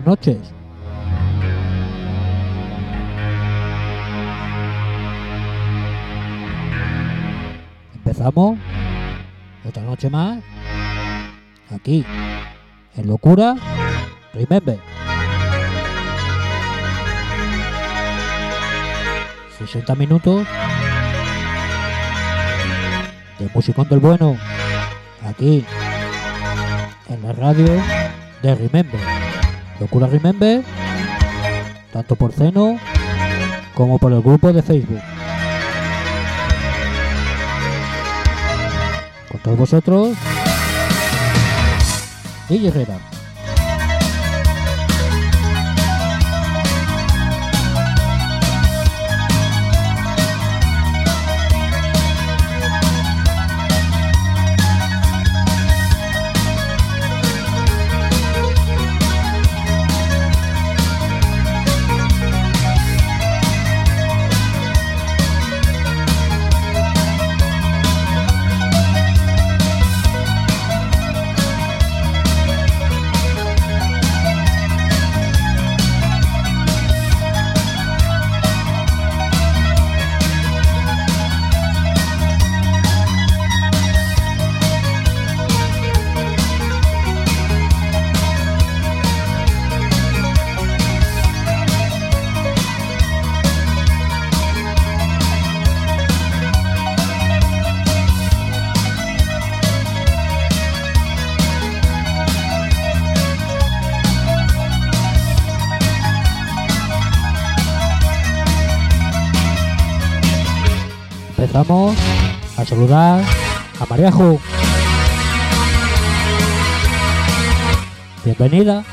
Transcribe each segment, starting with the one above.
Buenas noches. Empezamos otra noche más aquí en Locura Remember. 60 minutos de musicón del bueno aquí en la radio de Remember. Locura Remember, tanto por Ceno como por el grupo de Facebook. Con todos vosotros, y Herrera. Saludar a Mariajo. Bienvenida.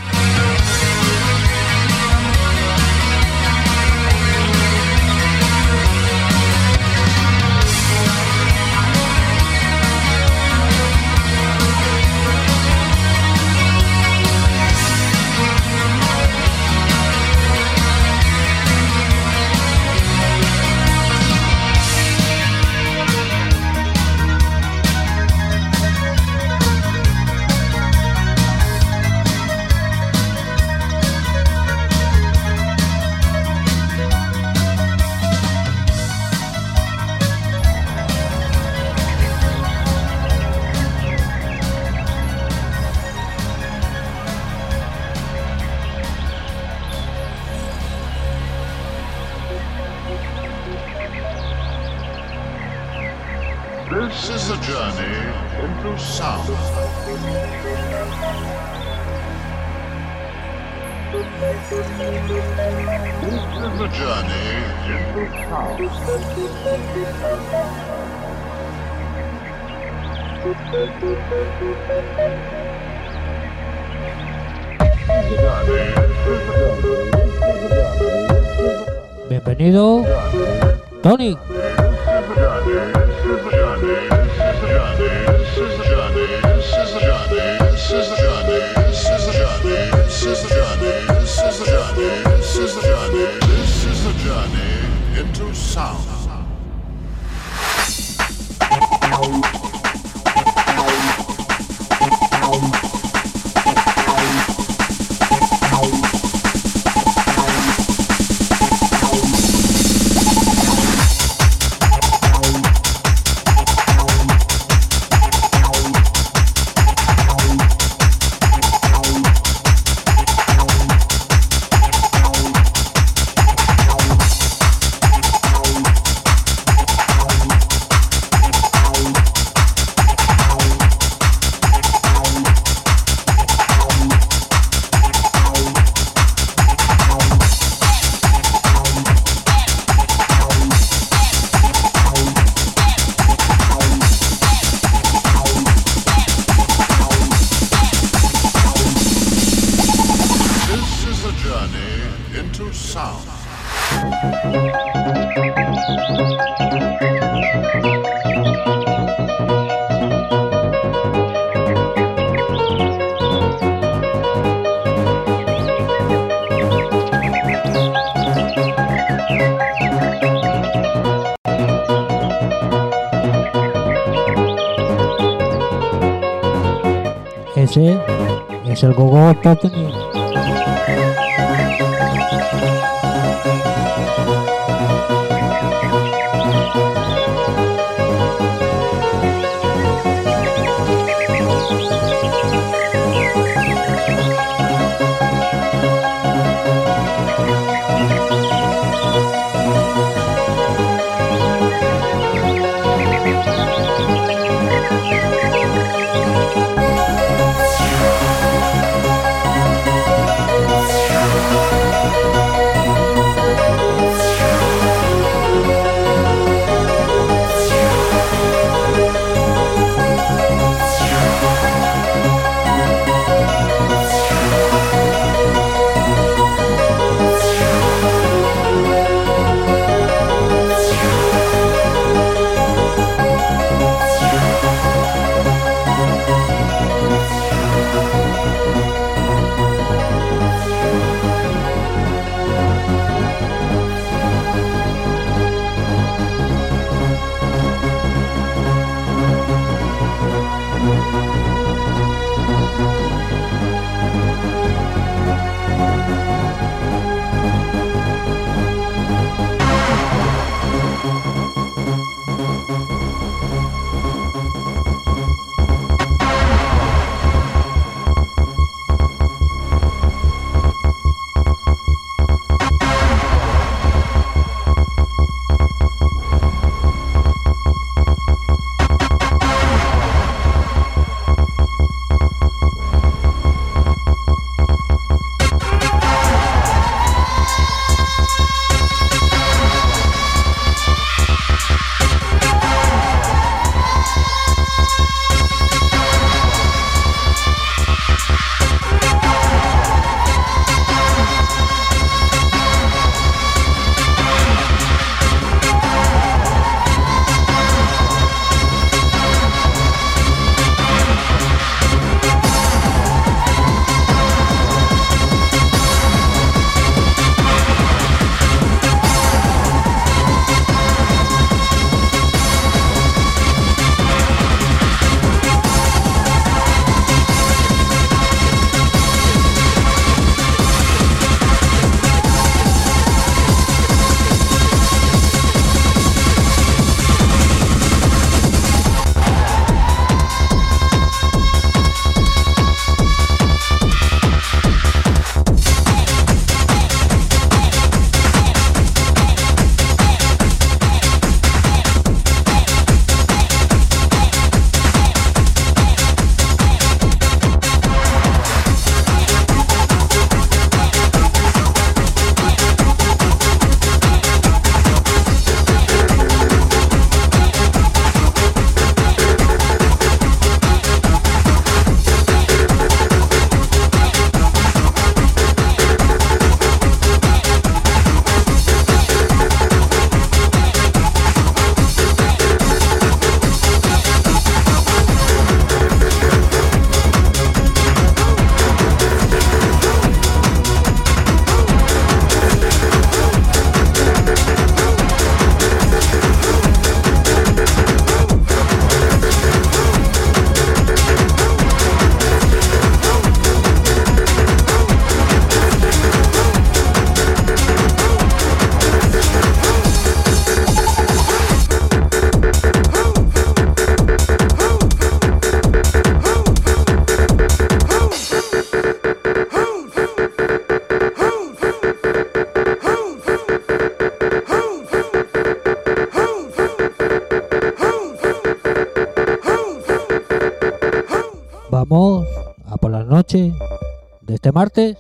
Este martes.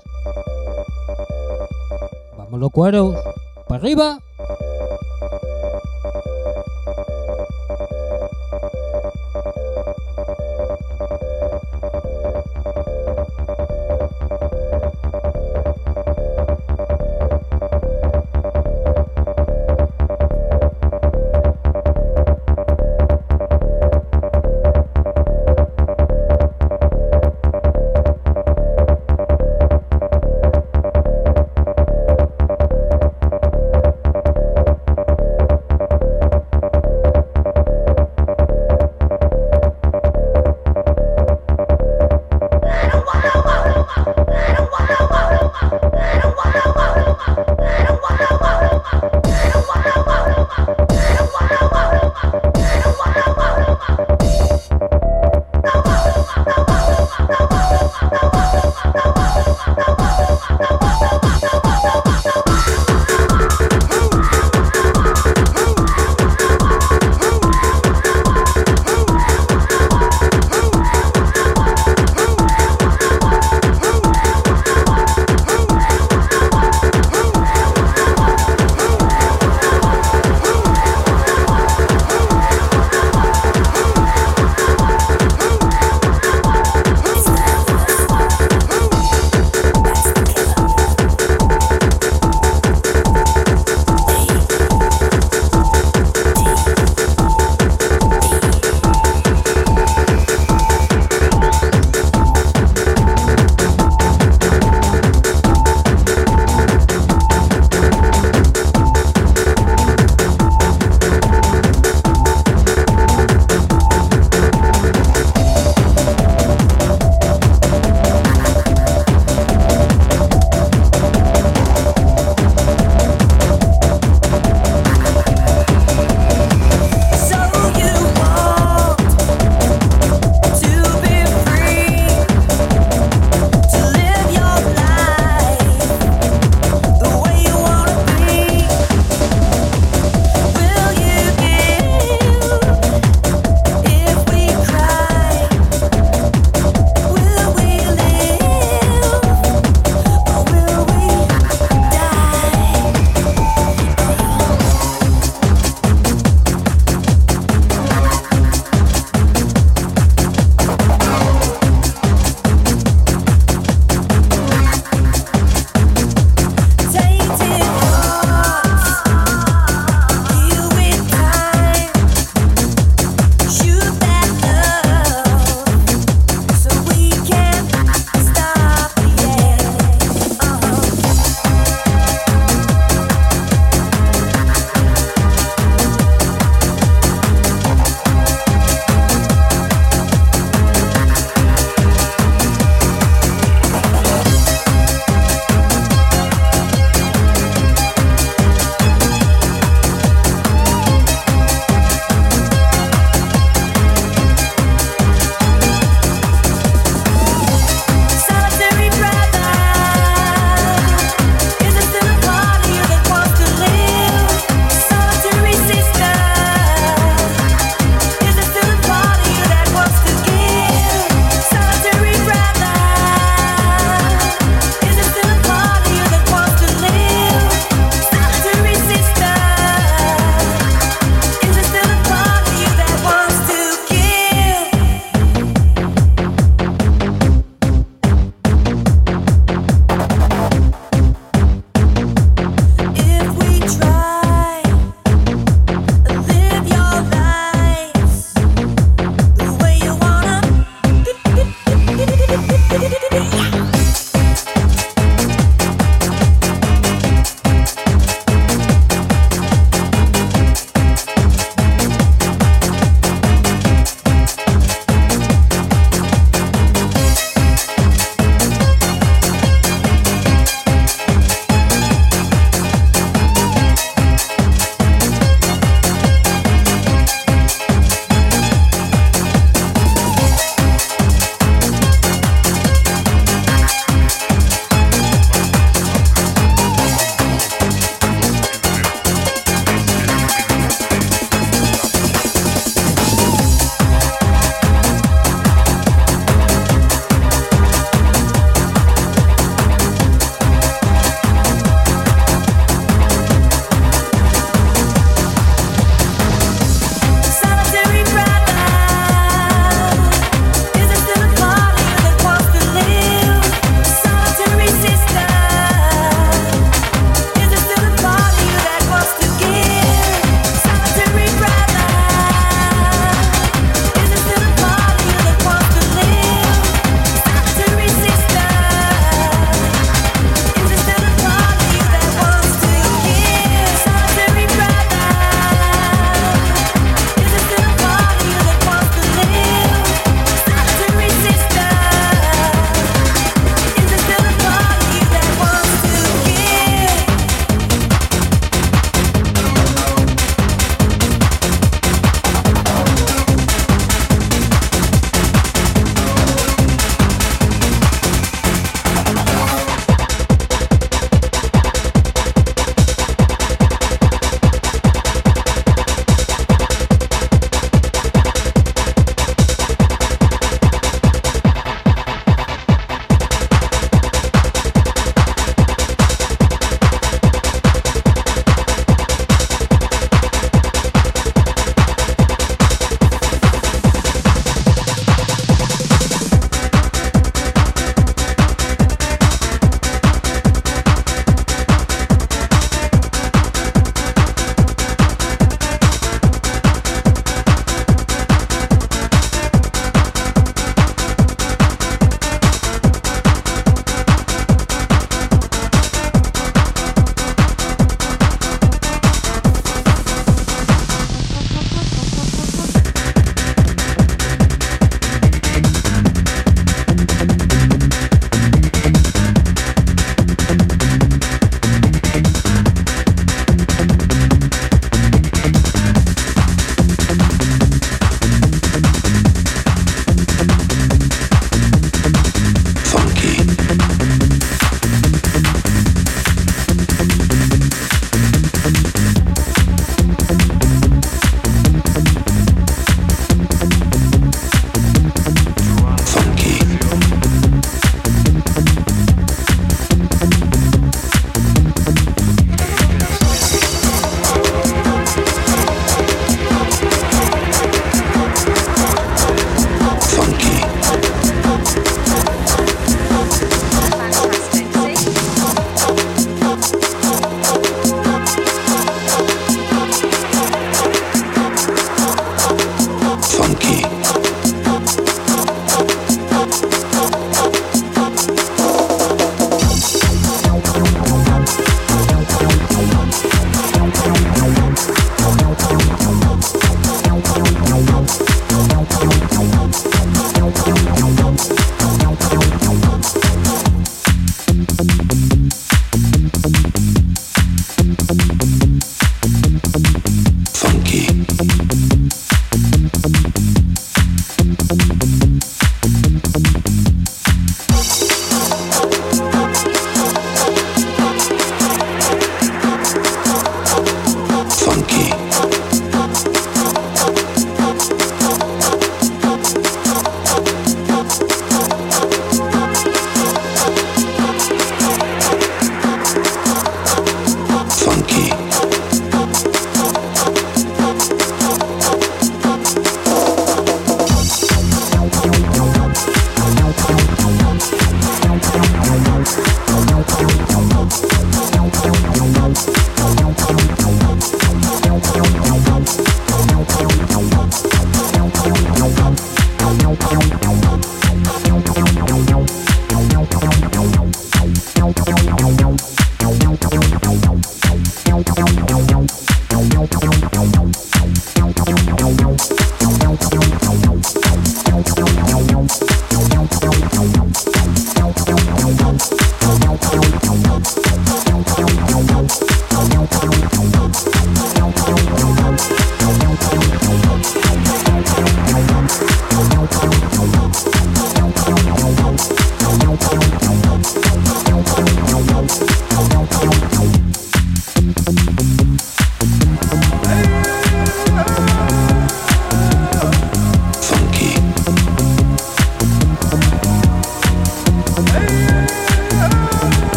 Vamos los cueros. Para arriba.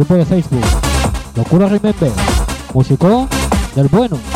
Grupo de Facebook. Locura Remember, músico del bueno.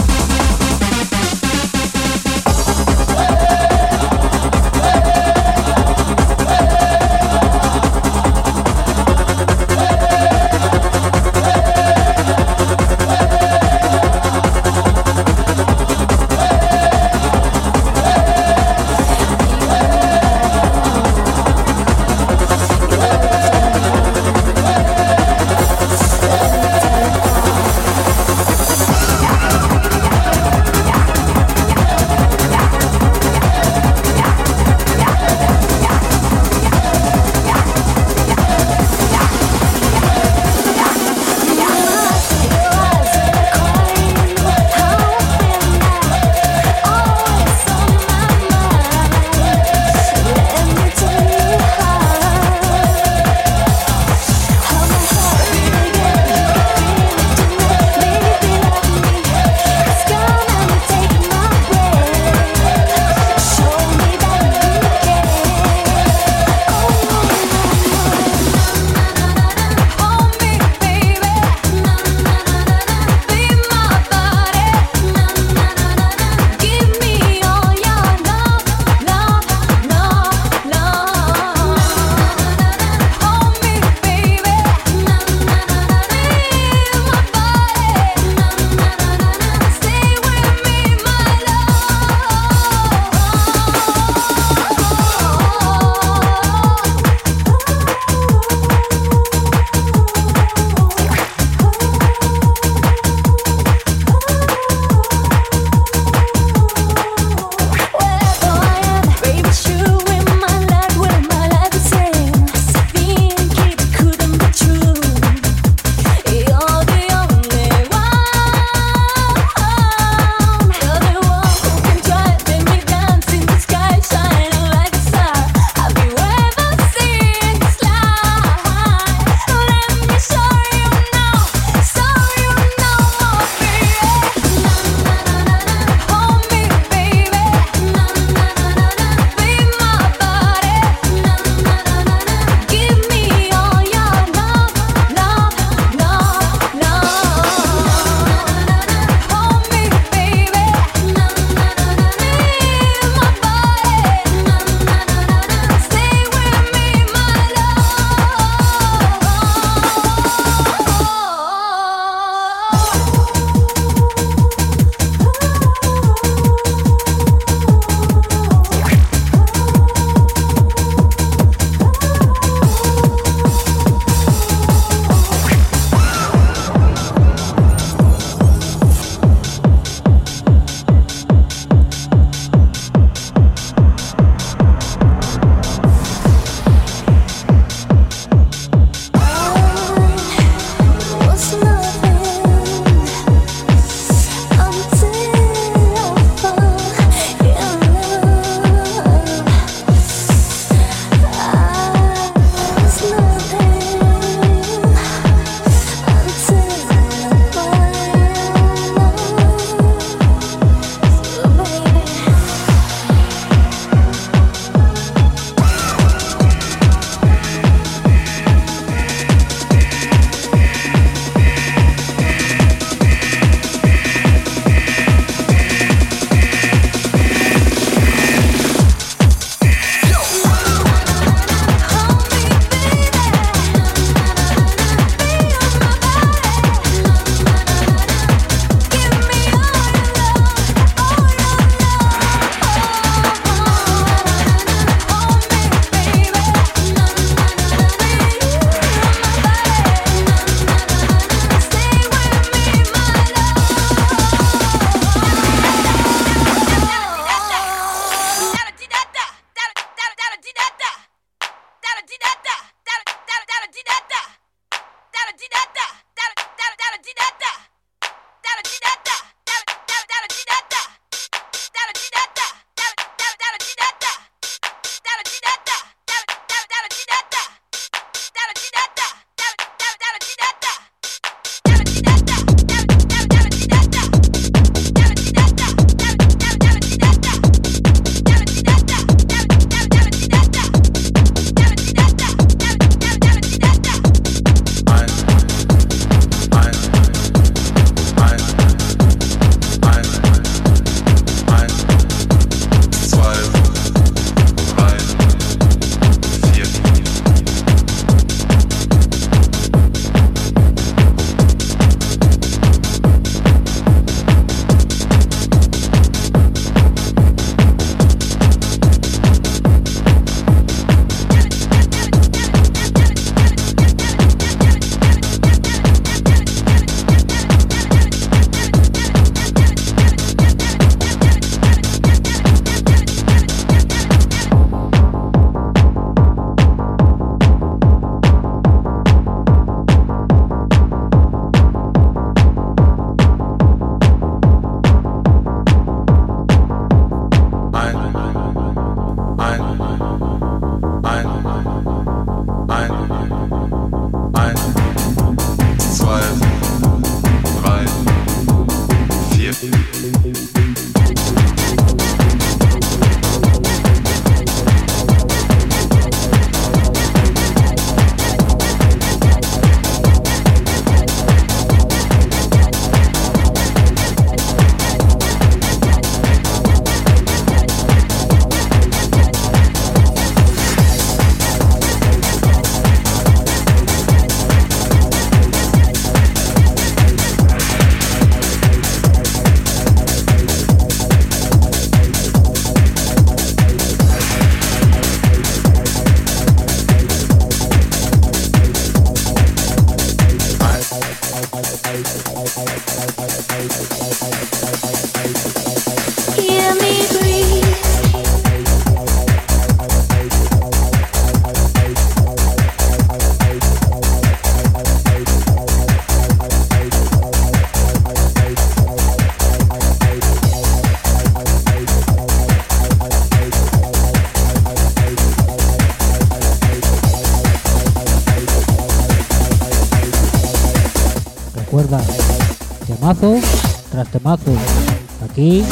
Aquí,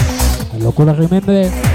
en Locura Remember.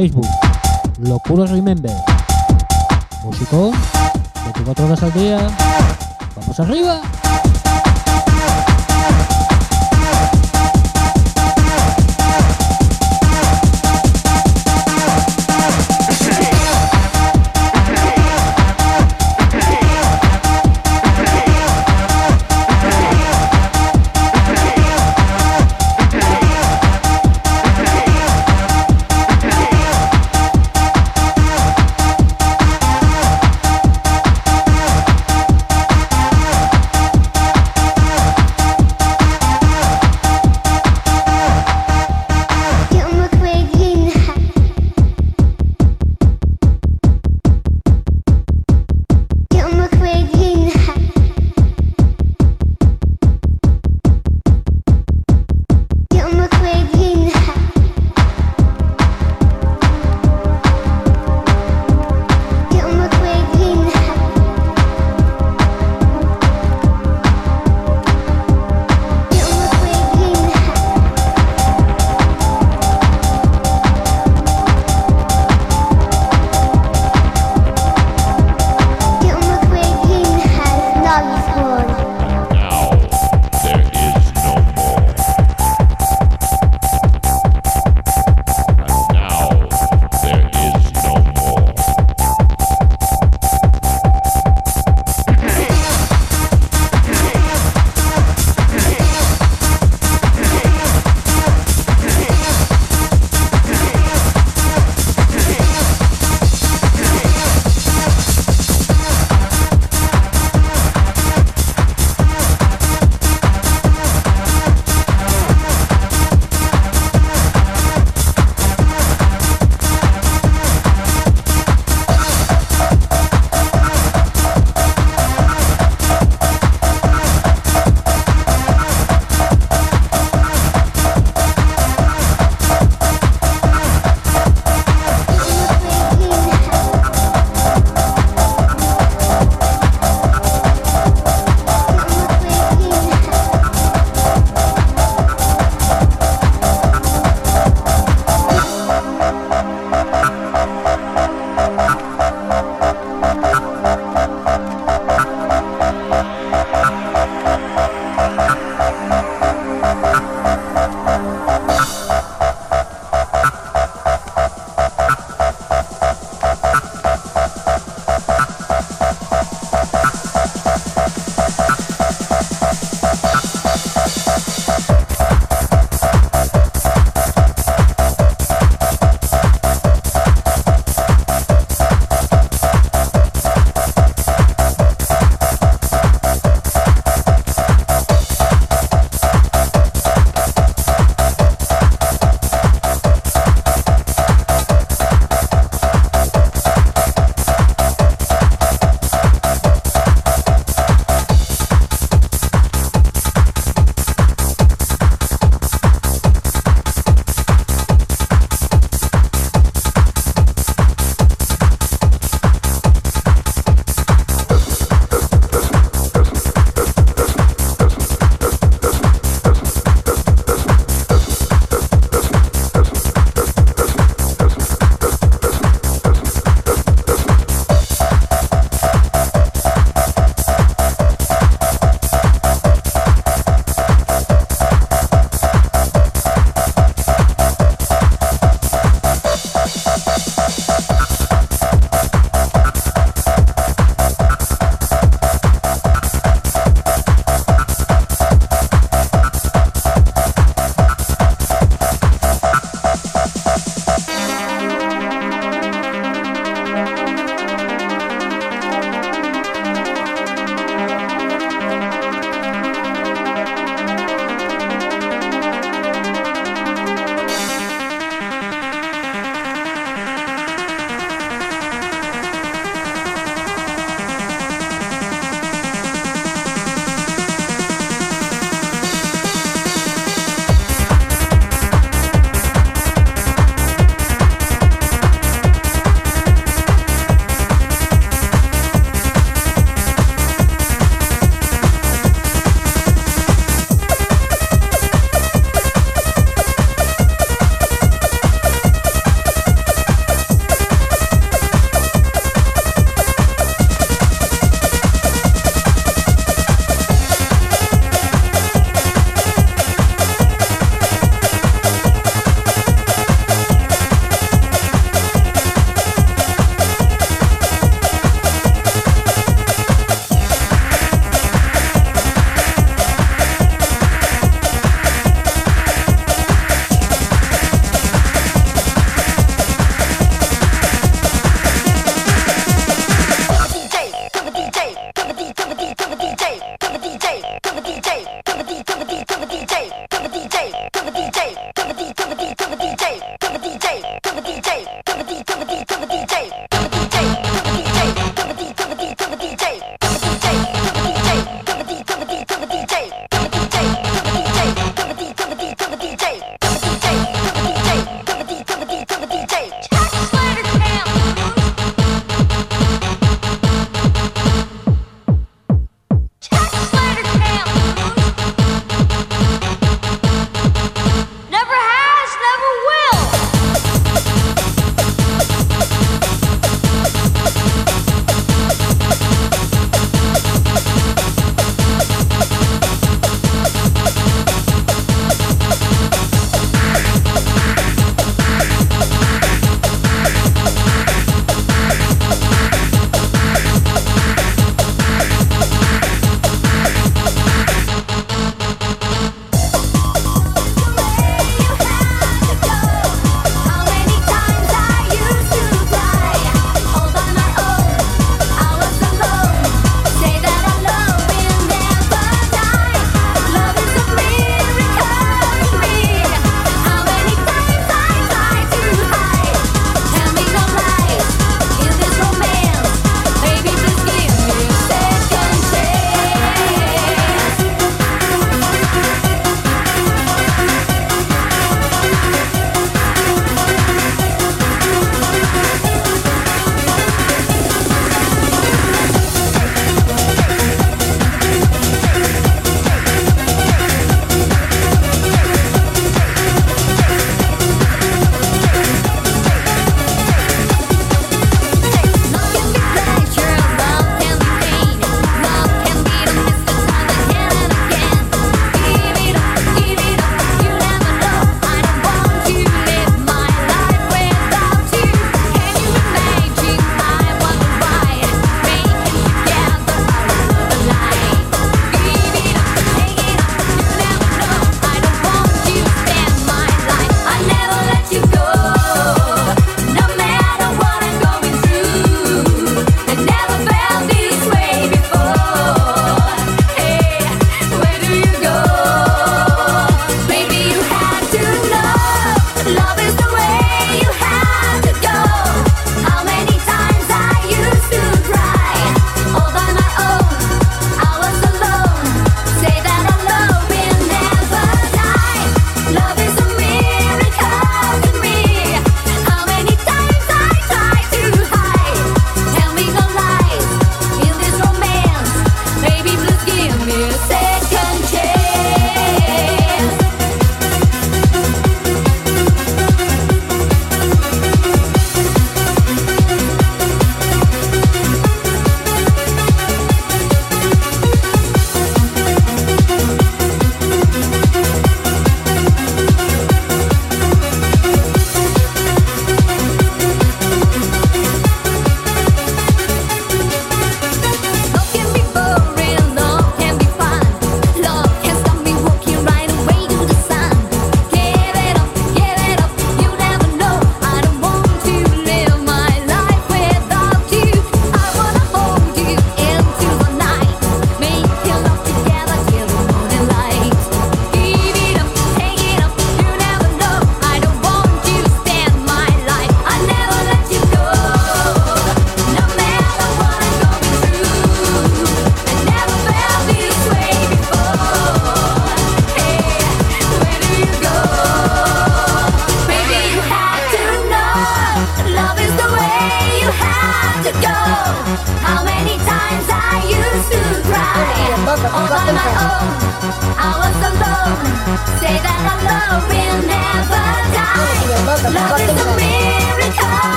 Facebook. Locura Remember. Musicón, 24 horas al día. ¡Vamos arriba!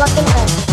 Motherfucking hurt.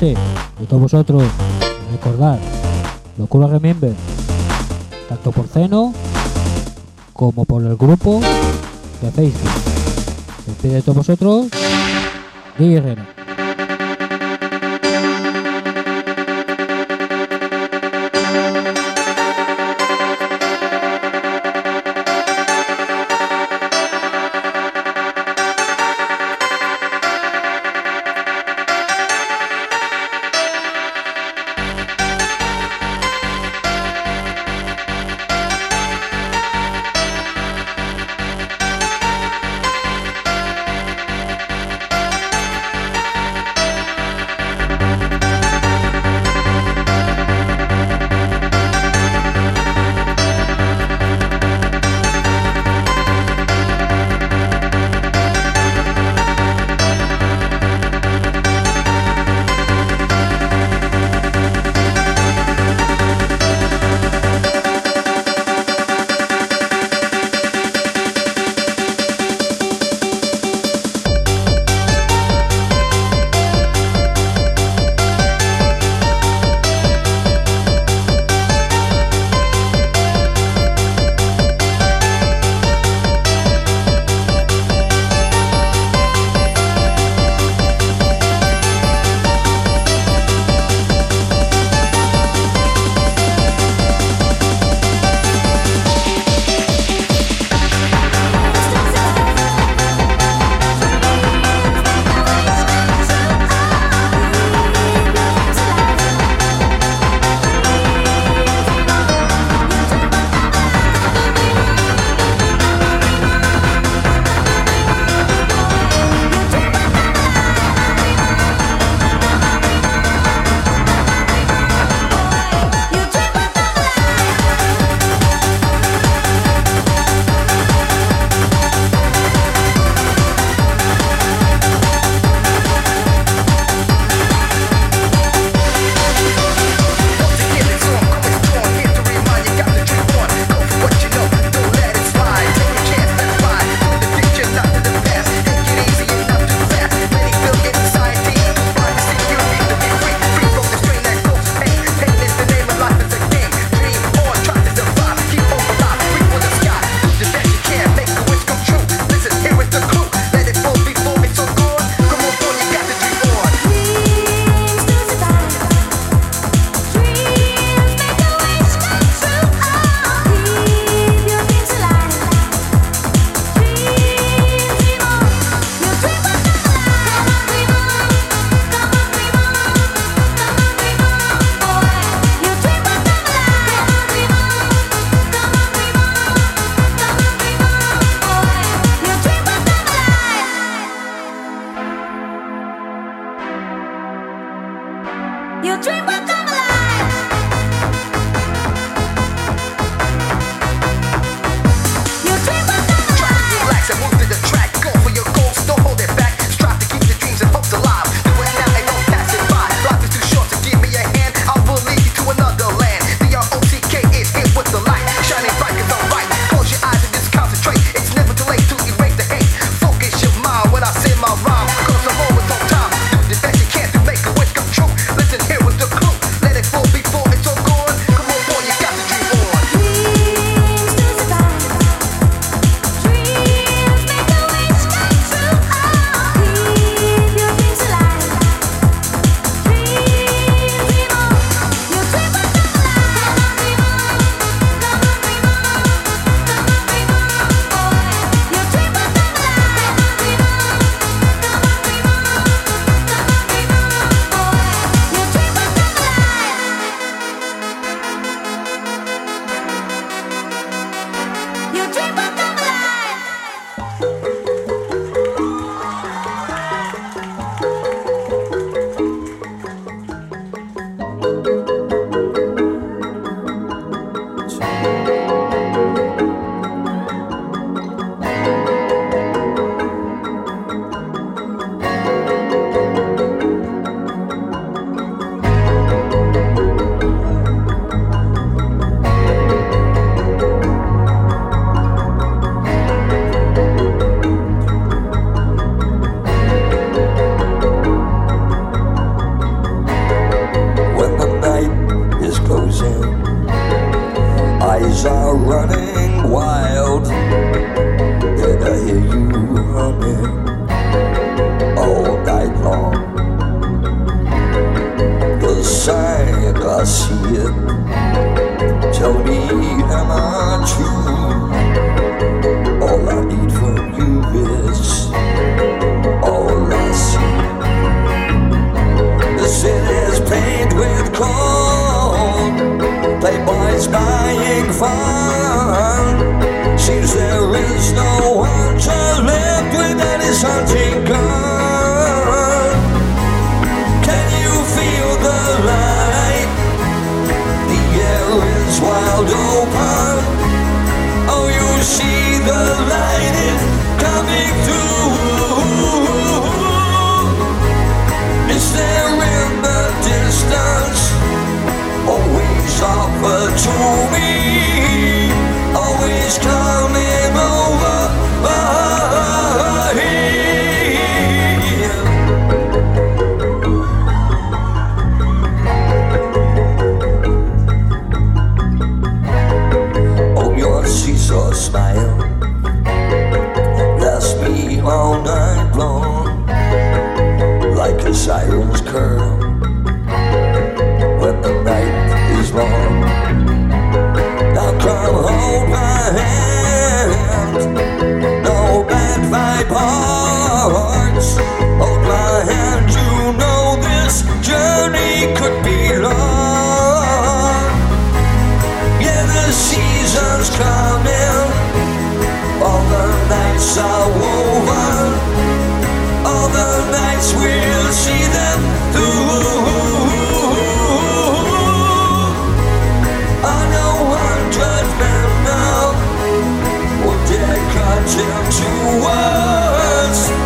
de todos vosotros, recordad, Locura Remember, tanto por Ceno como por el grupo de Facebook. Se despide de todos vosotros, Guillermo. are running wild, Did I hear you humming all night long. The sign I see it. Tell me, am I true? All I need from you is all I see. The city's paved with gold. Playboys by buying fun. Seems there is no one to live without his hunting gun. Can you feel the light? The air is wide open. Oh, you see the light is coming through. Always offer to me. Always coming over here. Oh, your seesaw smile lasts me all night long, like a siren's curl hold my hand, no bad vibe hearts. Hold my hand, you know this journey could be long. Yeah, the season's coming. All the nights are woven. All the nights we'll see them cut into words.